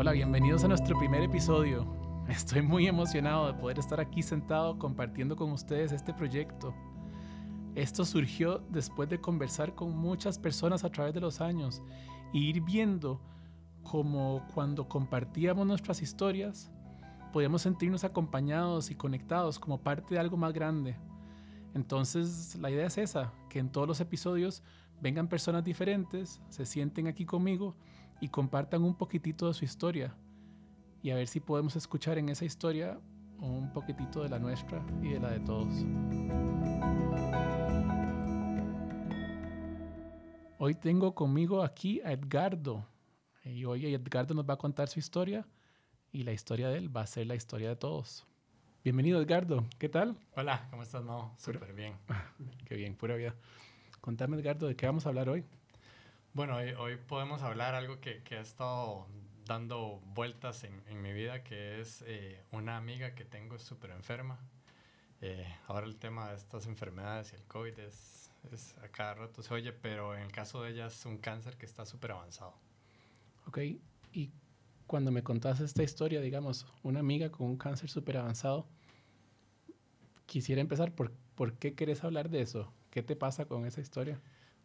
Hola, bienvenidos a nuestro primer episodio. Estoy muy emocionado de poder estar aquí sentado compartiendo con ustedes este proyecto. Esto surgió después de conversar con muchas personas a través de los años e ir viendo cómo cuando compartíamos nuestras historias podíamos sentirnos acompañados y conectados como parte de algo más grande. Entonces la idea es esa, que en todos los episodios vengan personas diferentes, se sienten aquí conmigo y compartan un poquitito de su historia y a ver si podemos escuchar en esa historia un poquitito de la nuestra y de la de todos. Hoy tengo conmigo aquí a Edgardo y hoy Edgardo nos va a contar su historia y la historia de él va a ser la historia de todos. Bienvenido Edgardo, ¿qué tal? Hola, ¿cómo estás? No, súper bien. Qué bien, pura vida. Contame Edgardo, ¿de qué vamos a hablar hoy? Bueno, hoy, podemos hablar algo que, que, ha estado dando vueltas en, en mi vida, que es eh, una amiga que tengo súper enferma. Eh, ahora el tema de estas enfermedades y el COVID es, es, a cada rato se oye, pero en el caso de ella es un cáncer que está súper avanzado. Ok, y cuando me contaste esta historia, digamos, una amiga con un cáncer súper avanzado, quisiera empezar por, ¿por qué querés hablar de eso? ¿Qué te pasa con esa historia?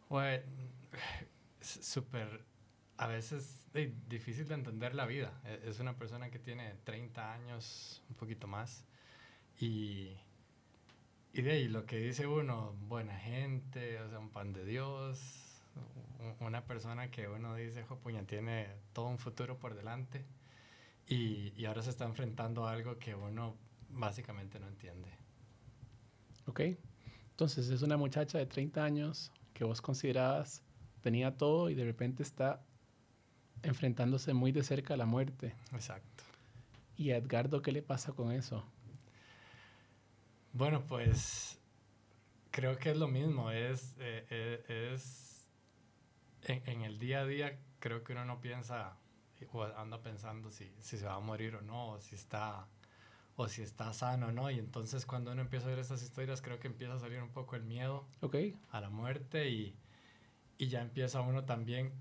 Bueno, súper, a veces difícil de entender la vida. E, es una persona que tiene 30 años, un poquito más, y, y de ahí lo que dice uno, buena gente, o sea, un pan de Dios, una persona que uno dice, puña, tiene todo un futuro por delante, y, y ahora se está enfrentando a algo que uno básicamente no entiende. Ok, entonces es una muchacha de 30 años que vos considerabas tenía todo y de repente está enfrentándose muy de cerca a la muerte. Exacto. ¿Y a Edgardo qué le pasa con eso? Bueno, pues creo que es lo mismo, es, eh, eh, es en, el día a día creo que uno no piensa o anda pensando si, si se va a morir o no, o si está o si está sano o no. Y entonces cuando uno empieza a ver estas historias, creo que empieza a salir un poco el miedo okay. a la muerte y, y ya empieza uno también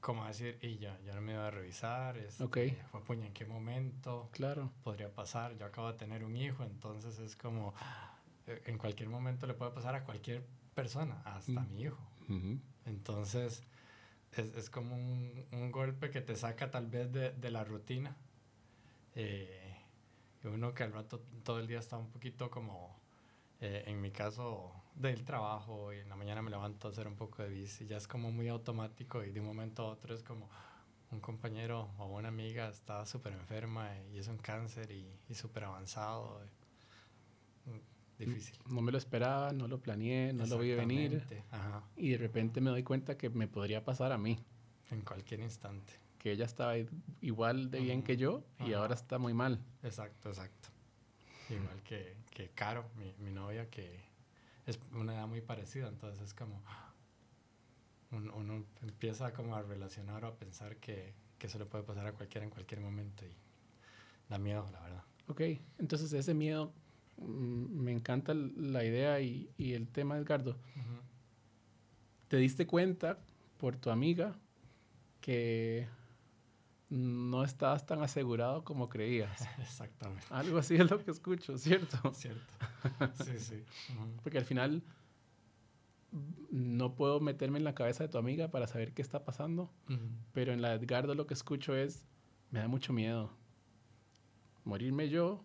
como a decir, y ya, ya no me iba a revisar, es, ok fue puña, ¿en qué momento claro. podría pasar? Yo acabo de tener un hijo, entonces es como, eh, en cualquier momento le puede pasar a cualquier persona, hasta a mi hijo. Entonces, es, es como un, un, golpe que te saca tal vez de, de la rutina. Eh, uno que al rato todo el día está un poquito como, eh, en mi caso, del trabajo y en la mañana me levanto a hacer un poco de bici, ya es como muy automático y de un momento a otro es como un compañero o una amiga está súper enferma y es un cáncer y, y súper avanzado. Mm, difícil. No me lo esperaba, no lo planeé, no lo vi venir. Ajá. Y de repente me doy cuenta que me podría pasar a mí. En cualquier instante. Que ella estaba igual de bien que yo y ahora está muy mal. Exacto, exacto. Igual que, que Caro, mi, mi novia, que es una edad muy parecida, entonces es como uno, uno, empieza como a relacionar o a pensar que, que, eso le puede pasar a cualquiera en cualquier momento y da miedo, la verdad. Ok, entonces ese miedo, mm, me encanta la idea y, y el tema, Edgardo. ¿Te diste cuenta por tu amiga que no estabas tan asegurado como creías. Exactamente. Algo así es lo que escucho, ¿cierto? Cierto. Sí, sí. Porque al final no puedo meterme en la cabeza de tu amiga para saber qué está pasando, pero en la Edgardo lo que escucho es, me da mucho miedo. Morirme yo,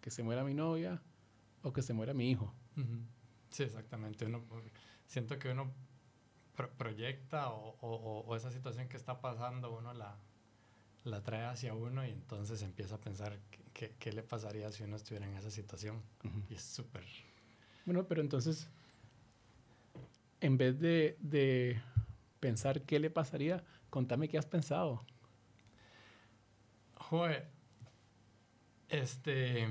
que se muera mi novia o que se muera mi hijo. Sí, exactamente. Uno, siento que uno proyecta o, o, o, esa situación que está pasando, uno la, la trae hacia uno y entonces empieza a pensar qué, qué le pasaría si uno estuviera en esa situación. Y es súper... Bueno, pero entonces, en vez de, de, pensar qué le pasaría, contame qué has pensado. Joder, este,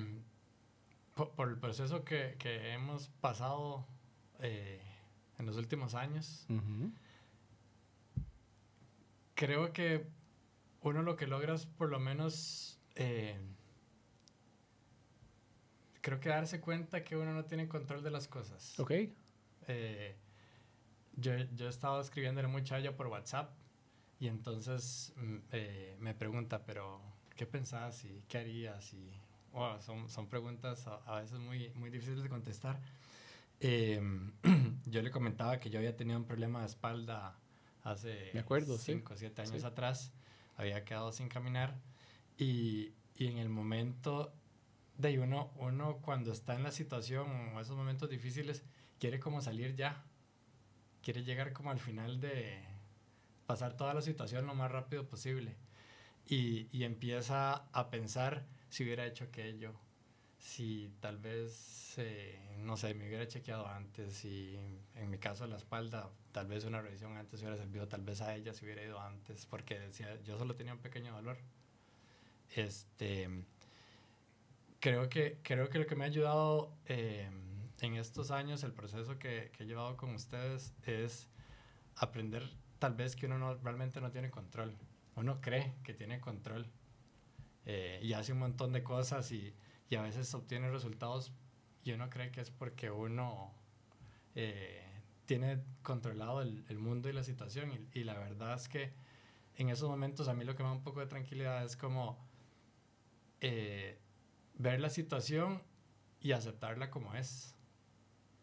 por, el proceso que, que hemos pasado eh, en los últimos años, creo que uno lo que logra es por lo menos, eh, creo que darse cuenta que uno no tiene control de las cosas. Ok. Eh, yo, yo he estado escribiéndole mucho a ella por WhatsApp Y entonces mm, eh, me pregunta, pero ¿qué pensás y qué harías? Y son, son preguntas a, veces muy, muy difíciles de contestar. Em, yo le comentaba que yo había tenido un problema de espalda hace 5 o 7 años atrás. Había quedado sin caminar y, y en el momento de uno, uno cuando está en la situación o esos momentos difíciles, quiere como salir ya. Quiere llegar como al final de pasar toda la situación lo más rápido posible. Y, y empieza a pensar si hubiera hecho aquello, si tal vez, eh, no sé, me hubiera chequeado antes, si en mi caso la espalda, tal vez una revisión antes hubiera servido, tal vez a ella se hubiera ido antes, porque decía, yo solo tenía un pequeño dolor. Este, creo que, creo que lo que me ha ayudado eh, en estos años, el proceso que, que, he llevado con ustedes, es aprender tal vez que uno no, realmente no tiene control. Uno cree que tiene control eh, y hace un montón de cosas y, y, a veces obtiene resultados y uno cree que es porque uno eh, tiene controlado el, el, mundo y la situación. Y, y la verdad es que en esos momentos a mí lo que me da un poco de tranquilidad es como eh, ver la situación y aceptarla como es.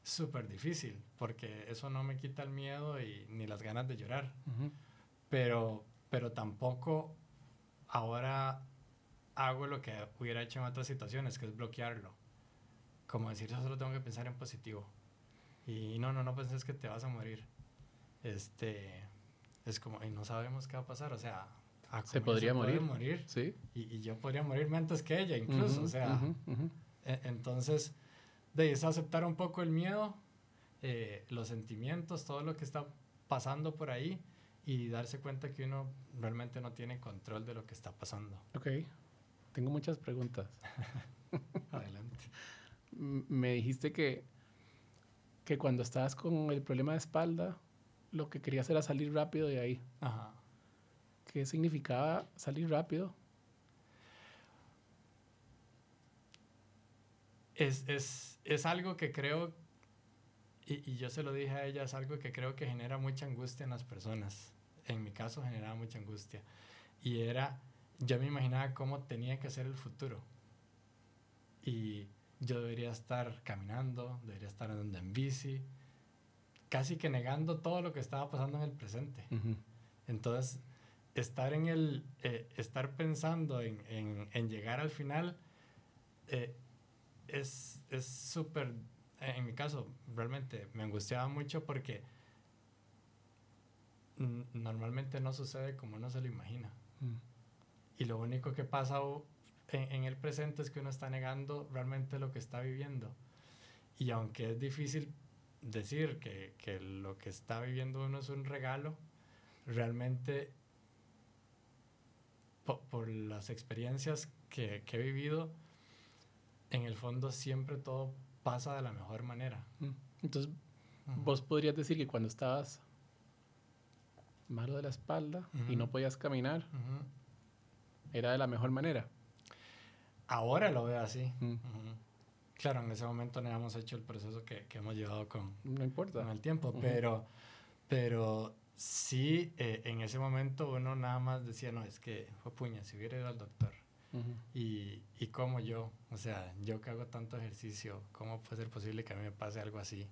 Súper difícil, porque eso no me quita el miedo y, ni las ganas de llorar. pero, pero tampoco ahora hago lo que hubiera hecho en otras situaciones, que es bloquearlo. Como decir, yo solo tengo que pensar en positivo. Y no, no, no penses que te vas a morir. Este, es como, y no sabemos qué va a pasar. O sea, se podría morir. morir. Sí. Y, y, yo podría morirme antes que ella, incluso. o sea, e, entonces, de es aceptar un poco el miedo, eh, los sentimientos, todo lo que está pasando por ahí y darse cuenta que uno realmente no tiene control de lo que está pasando. Ok. Tengo muchas preguntas. Adelante. Me dijiste que, que cuando estabas con el problema de espalda, lo que querías era salir rápido de ahí. Ajá. ¿Qué significaba salir rápido? Es, es, es algo que creo, y, y, yo se lo dije a ella, es algo que creo que genera mucha angustia en las personas. En mi caso generaba mucha angustia. Y era, yo me imaginaba cómo tenía que ser el futuro. Y yo debería estar caminando, debería estar andando en bici, casi que negando todo lo que estaba pasando en el presente. Entonces, estar en el, eh, estar pensando en, en, en, llegar al final eh, es súper, en mi caso, realmente me angustiaba mucho porque normalmente no sucede como uno se lo imagina. Mm. Y lo único que pasa en, en, el presente es que uno está negando realmente lo que está viviendo. Y aunque es difícil decir que, que lo que está viviendo uno es un regalo, realmente por, las experiencias que, que, he vivido, en el fondo siempre todo pasa de la mejor manera. Mm. Entonces, vos podrías decir que cuando estabas malo de la espalda y no podías caminar, era de la mejor manera. Ahora lo veo así. Mm. Claro, en ese momento no habíamos hecho el proceso que, que hemos llevado con, no importa. con el tiempo, pero, pero sí, eh, en ese momento uno nada más decía, no, es que fue puña, si hubiera ido al doctor. y, y como yo, o sea, yo que hago tanto ejercicio, ¿cómo puede ser posible que a mí me pase algo así?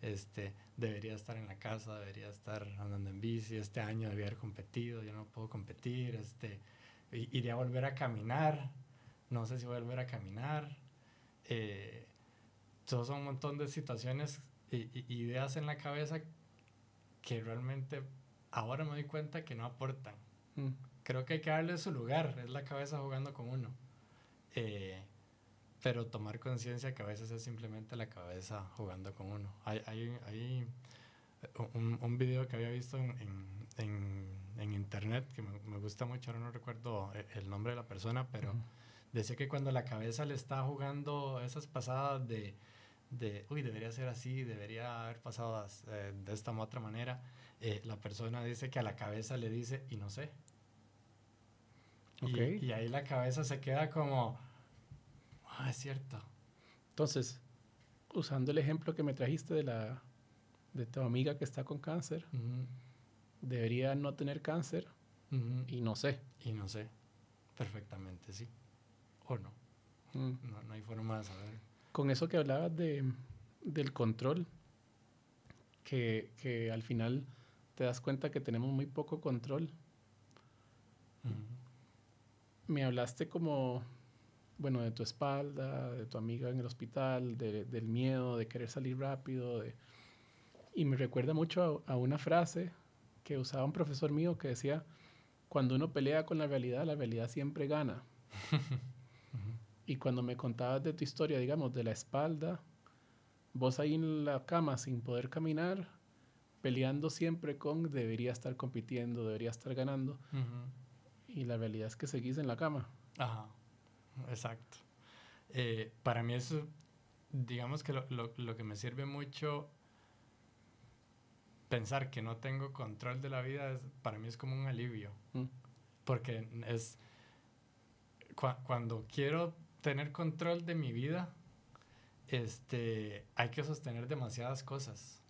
este, debería estar en la casa, debería estar andando en bici, este año debería haber competido, yo no puedo competir, este, iría a volver a caminar, no sé si voy a volver a caminar. Eh, son un montón de situaciones y, ideas en la cabeza que realmente ahora me doy cuenta que no aportan. Mm. Creo que hay que darle su lugar, es la cabeza jugando con uno. Eh, pero tomar conciencia que a veces es simplemente la cabeza jugando con uno. Hay, hay, hay un, un, video que había visto en, en, en, internet que me, me, gusta mucho, ahora no recuerdo el nombre de la persona, pero decía que cuando la cabeza le está jugando esas pasadas de de, uy, debería ser así, debería haber pasado eh, de esta u otra manera, eh, la persona dice que a la cabeza le dice, y no sé. Y, y, ahí la cabeza se queda como, ah, es cierto. Entonces, usando el ejemplo que me trajiste de, la, de tu amiga que está con cáncer, debería no tener cáncer y no sé. Y no sé. Perfectamente, sí. O no. Mm. no. No hay forma de saber. Con eso que hablabas de, del control, que, que, al final te das cuenta que tenemos muy poco control. Me hablaste como, bueno, de tu espalda, de tu amiga en el hospital, de, del miedo, de querer salir rápido. De, y me recuerda mucho a, a una frase que usaba un profesor mío que decía, cuando uno pelea con la realidad, la realidad siempre gana. Y cuando me contabas de tu historia, digamos, de la espalda, vos ahí en la cama sin poder caminar, peleando siempre con debería estar compitiendo, debería estar ganando. Y la realidad es que seguís en la cama. Ajá, exacto. Eh, para mí eso, digamos que lo, lo, lo, que me sirve mucho pensar que no tengo control de la vida, es, para mí es como un alivio. Mm. Porque es, cuando quiero tener control de mi vida, este, hay que sostener demasiadas cosas.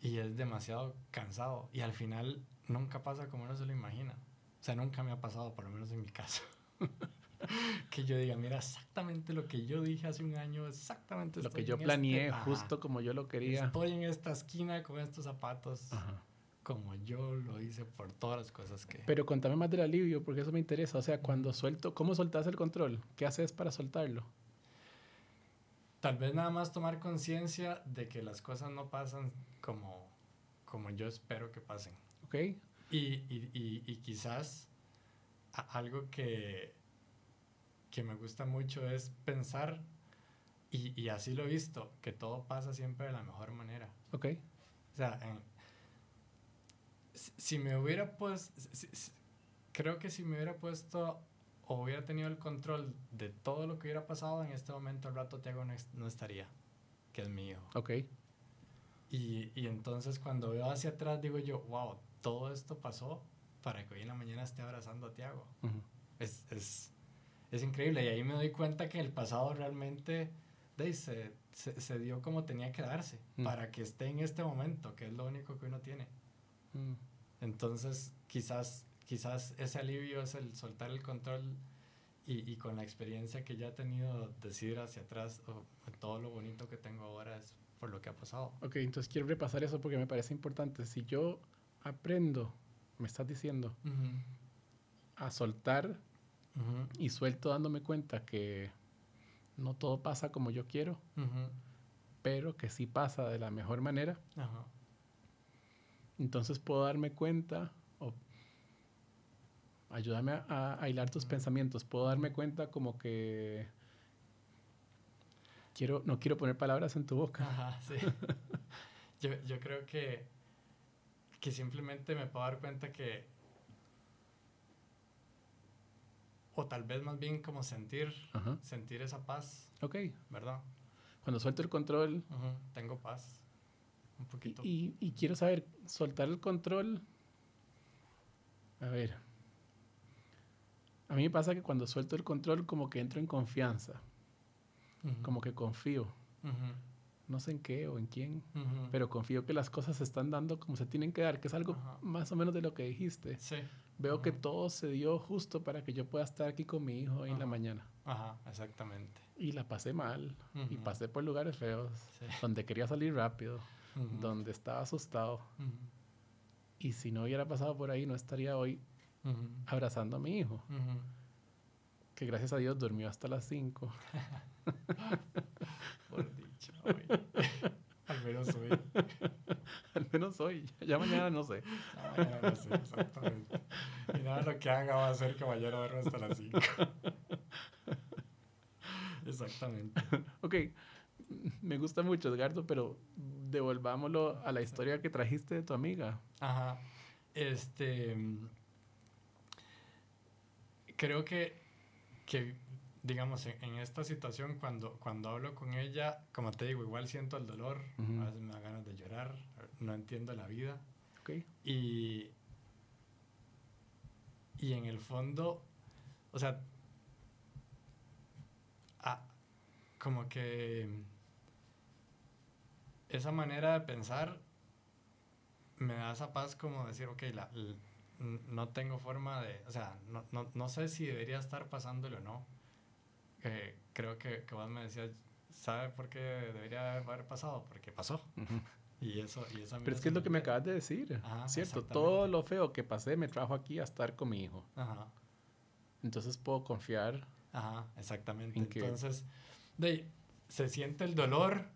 Y es demasiado cansado. Y al final nunca pasa como uno se lo imagina. O sea, nunca me ha pasado, por lo menos en mi caso. que yo diga, mira, exactamente lo que yo dije hace un año, exactamente lo que yo planeé, este, justo como yo lo quería. Estoy en esta esquina con estos zapatos. Como yo lo hice por todas las cosas que... Pero contame más del alivio, porque eso me interesa. O sea, cuando suelto, ¿cómo soltas el control? ¿Qué haces para soltarlo? Tal vez nada más tomar conciencia de que las cosas no pasan como, como yo espero que pasen. Ok. Y, y, y, y quizás algo que, que me gusta mucho es pensar, y, y, así lo he visto, que todo pasa siempre de la mejor manera. Ok. O sea, si, me hubiera puesto, creo que si me hubiera puesto o hubiera tenido el control de todo lo que hubiera pasado, en este momento el rato Tiago no, no estaría, que es hijo. Ok. Y, y entonces cuando veo hacia atrás digo yo, wow, todo esto pasó para que hoy en la mañana esté abrazando a Tiago. es, es, es increíble. Y ahí me doy cuenta que el pasado realmente se, se, se, dio como tenía que darse mm. para que esté en este momento, que es lo único que uno tiene. Mm. Entonces, quizás, quizás ese alivio es el soltar el control y, y, con la experiencia que ya he tenido, decir hacia atrás, oh, todo lo bonito que tengo ahora es por lo que ha pasado. Ok, entonces quiero repasar eso porque me parece importante. Si yo aprendo, me estás diciendo, a soltar y suelto dándome cuenta que no todo pasa como yo quiero, pero que sí pasa de la mejor manera. Entonces puedo darme cuenta o ayúdame a, a hilar tus pensamientos. Puedo darme cuenta como que quiero, no quiero poner palabras en tu boca. yo, yo creo que, que simplemente me puedo dar cuenta que o tal vez más bien como sentir, sentir esa paz. Ok. ¿Verdad? Cuando suelto el control. Tengo paz. Un poquito. Y, y, quiero saber, soltar el control. A ver. A mí me pasa que cuando suelto el control, como que entro en confianza. Como que confío. No sé en qué o en quién, pero confío que las cosas se están dando como se tienen que dar, que es algo más o menos de lo que dijiste. Sí veo que todo se dio justo para que yo pueda estar aquí con mi hijo hoy en la mañana. Ajá, exactamente. Y la pasé mal. Y pasé por lugares feos, donde quería salir rápido, donde estaba asustado. Y si no hubiera pasado por ahí, no estaría hoy abrazando a mi hijo. Que gracias a Dios durmió hasta las 5. por dicho. Al menos hoy. Al menos hoy. Ya mañana no sé. Ya mañana no sé, exactamente. Y nada lo que haga va a ser que mañana duerma hasta las 5. Exactamente. Ok. Me gusta mucho, Edgardo, pero devolvámoslo a la historia que trajiste de tu amiga. Ajá. Este. Creo que, que digamos, en, esta situación, cuando, cuando hablo con ella, como te digo, igual siento el dolor, a veces me da ganas de llorar, no entiendo la vida. Okay. Y, y en el fondo, o sea, como que esa manera de pensar me da esa paz como decir, ok, la, no tengo forma de, o sea, no, no, no sé si debería estar pasándolo o no. Eh, creo que, que vos me decías, ¿sabe por qué debería haber pasado? Porque pasó. Y eso, y eso Pero es que es lo que me acabas de decir, ¿cierto? Todo lo feo que pasé me trajo aquí a estar con mi hijo. Ajá. Entonces puedo confiar. Ajá, exactamente. Entonces, de, se siente el dolor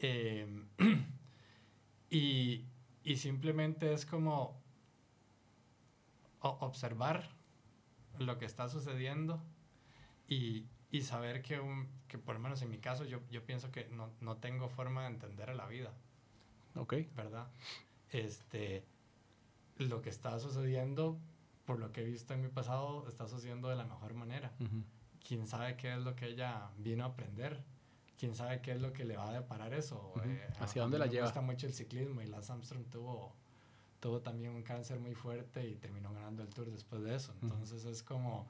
eh, y, y simplemente es como observar lo que está sucediendo y, y saber que, un, que, por lo menos en mi caso, yo, yo pienso que no, no, tengo forma de entender a la vida. Ok. ¿Verdad? Este, lo que está sucediendo, por lo que he visto en mi pasado, está sucediendo de la mejor manera. ¿Quién sabe qué es lo que ella vino a aprender? ¿Quién sabe qué es lo que le va a deparar eso? Eh, ¿Hacia dónde la lleva? Me gusta mucho el ciclismo y Lance Armstrong tuvo tuvo también un cáncer muy fuerte y terminó ganando el tour después de eso. Entonces es como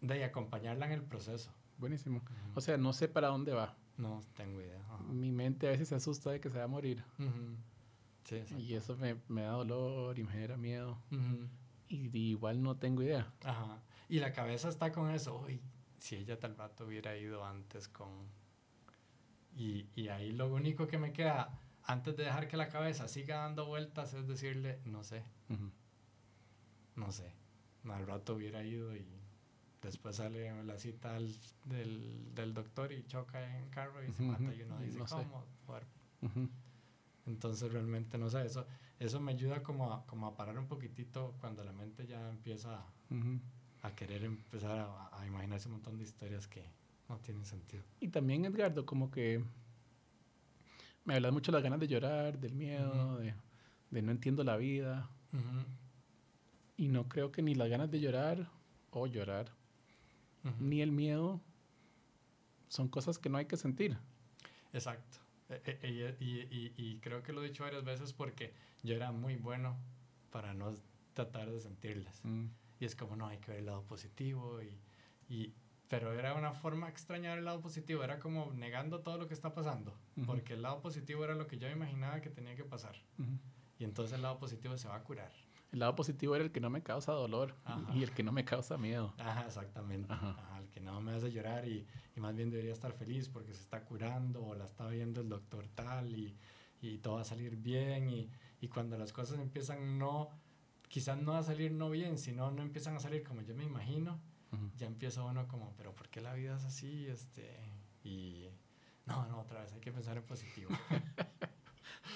de acompañarla en el proceso. Buenísimo. O sea, no sé para dónde va. No tengo idea. Mi mente a veces se asusta de que se va a morir. sí, y eso me, me, da dolor y me genera miedo. y, igual no tengo idea. Ajá. Y la cabeza está con eso. Uy, si ella tal rato hubiera ido antes con... Y, y ahí lo único que me queda antes de dejar que la cabeza siga dando vueltas, es decirle, no sé. No sé. Al rato hubiera ido y después sale la cita del, del, doctor y choca en carro y se mata y uno dice, ¿cómo? Entonces realmente no sé, eso, eso me ayuda como a, como a parar un poquitito cuando la mente ya empieza a querer empezar a, a imaginarse un montón de historias que no tienen sentido. Y también, Edgardo, como que me hablas mucho de las ganas de llorar, del miedo, de, de, no entiendo la vida. Y no creo que ni las ganas de llorar o llorar, ni el miedo son cosas que no hay que sentir. Exacto. E, e, e, y, y, creo que lo he dicho varias veces porque yo era muy bueno para no tratar de sentirlas. Mm. Y es como, no, hay que ver el lado positivo y, y pero era una forma extraña el lado positivo, era como negando todo lo que está pasando, porque el lado positivo era lo que yo imaginaba que tenía que pasar. Y entonces el lado positivo se va a curar. El lado positivo era el que no me causa dolor y el que no me causa miedo. Ajá, exactamente. el que no me hace llorar y, y, más bien debería estar feliz porque se está curando o la está viendo el doctor tal y, y todo va a salir bien. Y, y cuando las cosas empiezan no, quizás no a salir no bien, sino no empiezan a salir como yo me imagino, ya empieza uno como, pero ¿por qué la vida es así? Este, y no, no, otra vez hay que pensar en positivo.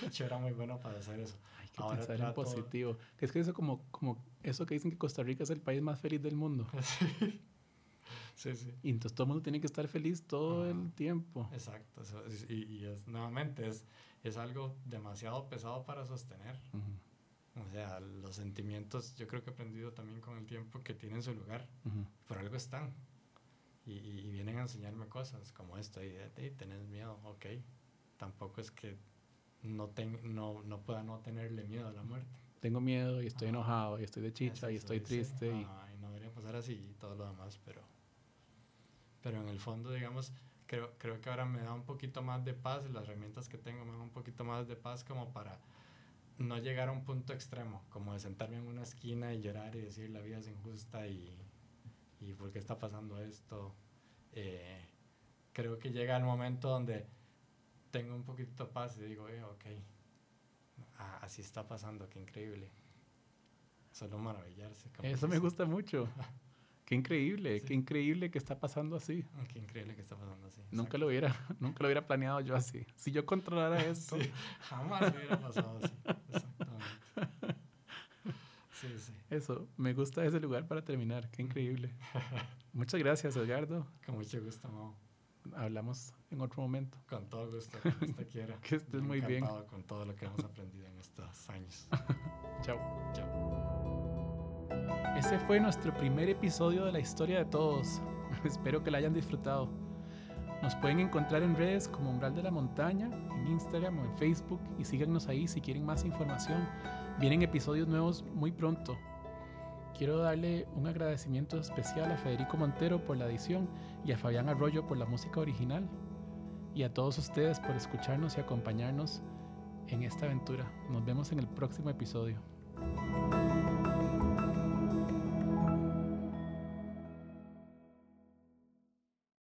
Yo era muy bueno para hacer eso. Hay que pensar en positivo. Es que eso como, como eso que dicen que Costa Rica es el país más feliz del mundo. sí, sí. Y entonces todo el mundo tiene que estar feliz todo el tiempo. Exacto. Y, y, es, nuevamente es, es algo demasiado pesado para sostener. O sea, los sentimientos yo creo que he aprendido también con el tiempo que tienen su lugar. Por algo están. Y, y, vienen a enseñarme cosas como esto. Y, tenés miedo, ok. Tampoco es que no, ten, no, no pueda no tenerle miedo a la muerte. Tengo miedo y estoy enojado y estoy de chicha y estoy triste. Y... y no debería pasar así y todo lo demás, pero, pero en el fondo, digamos, creo, creo que ahora me da un poquito más de paz y las herramientas que tengo me dan un poquito más de paz como para no llegar a un punto extremo, como de sentarme en una esquina y llorar y decir la vida es injusta y, y por qué está pasando esto. Eh, creo que llega el momento donde tengo un poquito de paz y digo, eh, ok, ah, así está pasando, qué increíble. Solo maravillarse. Eso me gusta mucho. Qué increíble, qué increíble que está pasando así. Qué increíble que está pasando así. Nunca lo hubiera, nunca lo hubiera planeado yo así. Si yo controlara esto. jamás hubiera pasado así. Exactamente. Sí, sí. Eso, me gusta ese lugar para terminar. Qué increíble. Muchas gracias, Edgardo. Con mucho gusto, Mau. Hablamos en otro momento. Con todo gusto, cuando usted quiera. que estés muy bien. con todo lo que hemos aprendido en estos años. Chao. Chao. Ese fue nuestro primer episodio de la historia de todos. Espero que la hayan disfrutado. Nos pueden encontrar en redes como Umbral de la Montaña, en Instagram o en Facebook y síganos ahí si quieren más información. Vienen episodios nuevos muy pronto. Quiero darle un agradecimiento especial a Federico Montero por la edición y a Fabián Arroyo por la música original. Y a todos ustedes por escucharnos y acompañarnos en esta aventura. Nos vemos en el próximo episodio.